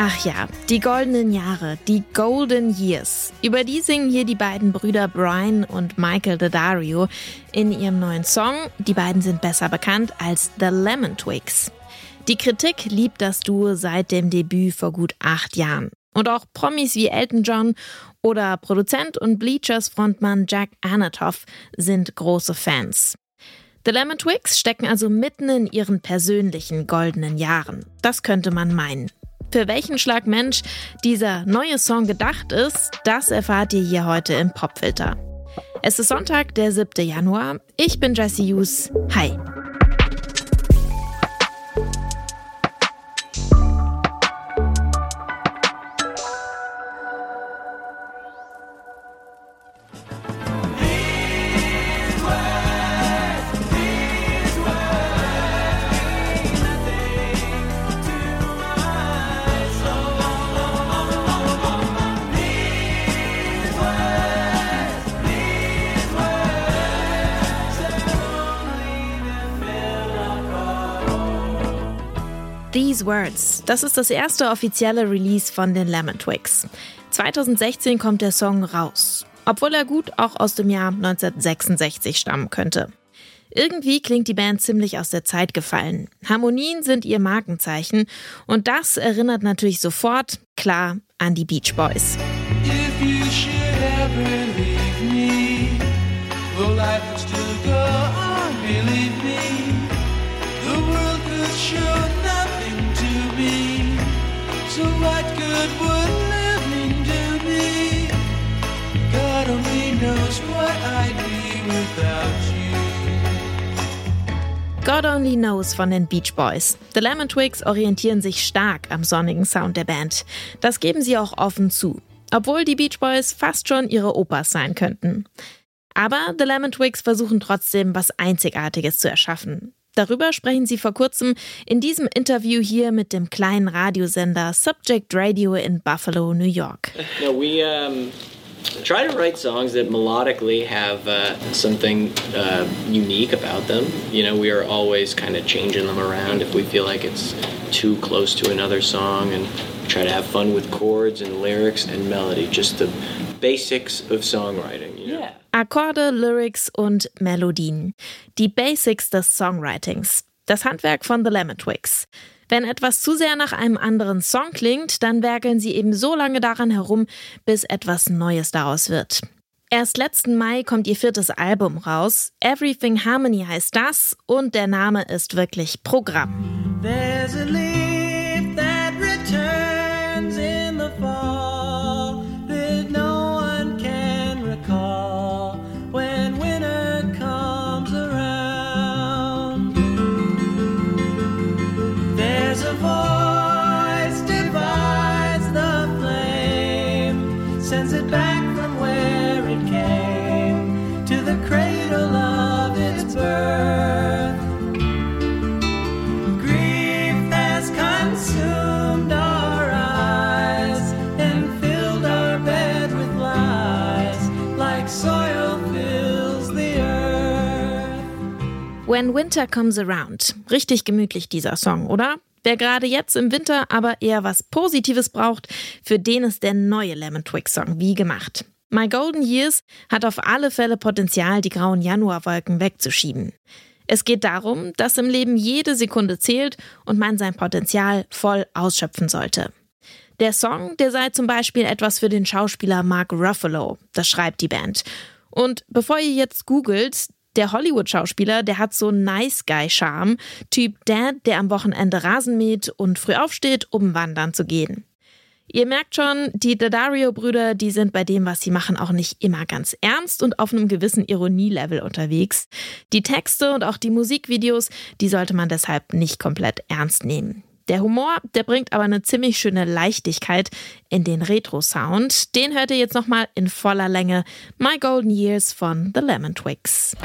Ach ja, die goldenen Jahre, die Golden Years. Über die singen hier die beiden Brüder Brian und Michael Daddario in ihrem neuen Song. Die beiden sind besser bekannt als The Lemon Twigs. Die Kritik liebt das Duo seit dem Debüt vor gut acht Jahren. Und auch Promis wie Elton John oder Produzent und Bleachers Frontmann Jack Anatoff sind große Fans. The Lemon Twigs stecken also mitten in ihren persönlichen goldenen Jahren. Das könnte man meinen. Für welchen Schlag Mensch dieser neue Song gedacht ist, das erfahrt ihr hier heute im Popfilter. Es ist Sonntag, der 7. Januar. Ich bin Jesse Hughes. Hi. These Words. Das ist das erste offizielle Release von den Lemon Twigs. 2016 kommt der Song raus, obwohl er gut auch aus dem Jahr 1966 stammen könnte. Irgendwie klingt die Band ziemlich aus der Zeit gefallen. Harmonien sind ihr Markenzeichen und das erinnert natürlich sofort, klar, an die Beach Boys. God Only Knows von den Beach Boys. The Lemon Twigs orientieren sich stark am sonnigen Sound der Band. Das geben sie auch offen zu. Obwohl die Beach Boys fast schon ihre Opas sein könnten. Aber The Lemon Twigs versuchen trotzdem, was Einzigartiges zu erschaffen. Darüber sprechen sie vor kurzem in diesem Interview hier mit dem kleinen Radiosender Subject Radio in Buffalo, New York. No, we um, try to write songs that melodically have uh, something uh, unique about them. You know, we are always kind of changing them around if we feel like it's too close to another song and try to have fun with chords and lyrics and melody, just the basics of songwriting. You know? Yeah. Akkorde, Lyrics und Melodien. Die Basics des Songwritings. Das Handwerk von The Lemon Twigs. Wenn etwas zu sehr nach einem anderen Song klingt, dann werkeln sie eben so lange daran herum, bis etwas Neues daraus wird. Erst letzten Mai kommt ihr viertes Album raus. Everything Harmony heißt das und der Name ist wirklich Programm. When Winter Comes Around. Richtig gemütlich dieser Song, oder? Wer gerade jetzt im Winter aber eher was Positives braucht, für den ist der neue Lemon Twig Song wie gemacht. My Golden Years hat auf alle Fälle Potenzial, die grauen Januarwolken wegzuschieben. Es geht darum, dass im Leben jede Sekunde zählt und man sein Potenzial voll ausschöpfen sollte. Der Song, der sei zum Beispiel etwas für den Schauspieler Mark Ruffalo, das schreibt die Band. Und bevor ihr jetzt googelt, der Hollywood-Schauspieler, der hat so Nice Guy-Charme. Typ Dad, der am Wochenende Rasen mäht und früh aufsteht, um wandern zu gehen. Ihr merkt schon, die Daddario-Brüder, die sind bei dem, was sie machen, auch nicht immer ganz ernst und auf einem gewissen Ironielevel unterwegs. Die Texte und auch die Musikvideos, die sollte man deshalb nicht komplett ernst nehmen. Der Humor, der bringt aber eine ziemlich schöne Leichtigkeit in den Retro-Sound. Den hört ihr jetzt nochmal in voller Länge. My Golden Years von The Lemon Twigs.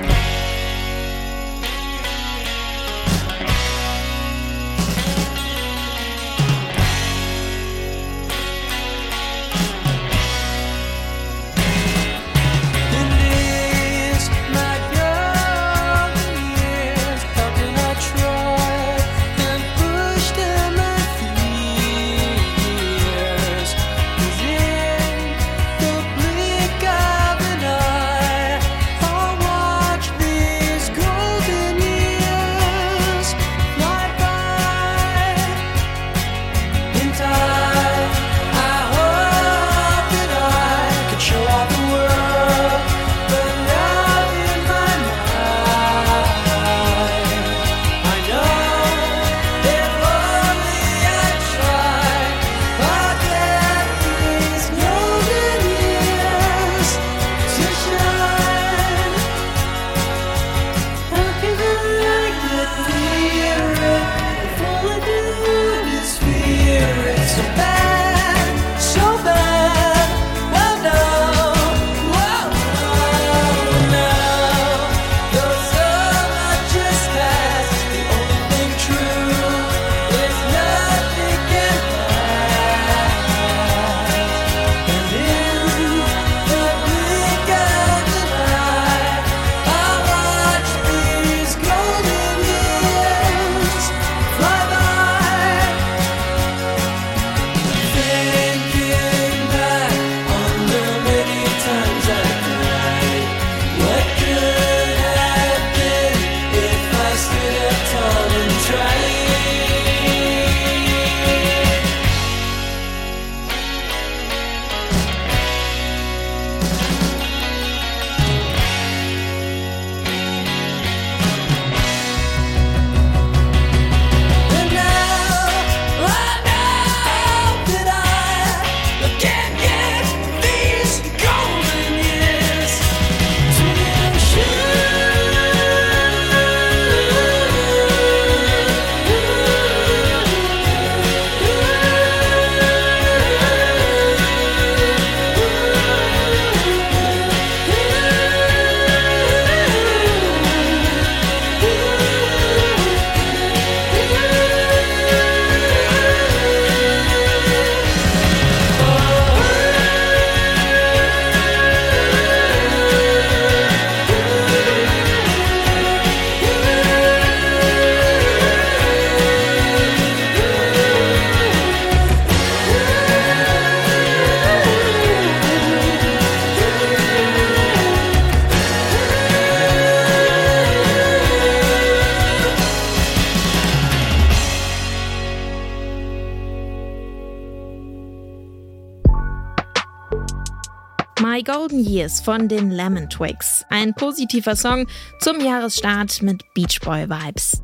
My Golden Years von den Lemon Twigs. Ein positiver Song zum Jahresstart mit Beach Boy Vibes.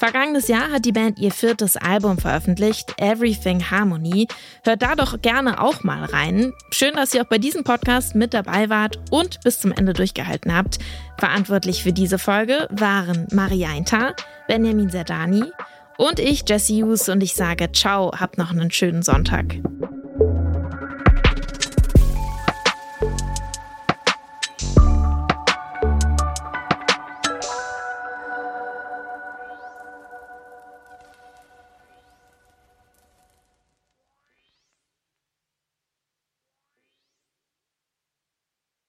Vergangenes Jahr hat die Band ihr viertes Album veröffentlicht, Everything Harmony. Hört da doch gerne auch mal rein. Schön, dass ihr auch bei diesem Podcast mit dabei wart und bis zum Ende durchgehalten habt. Verantwortlich für diese Folge waren Maria Eintar, Benjamin Zerdani und ich, Jesse Hughes, und ich sage Ciao, habt noch einen schönen Sonntag.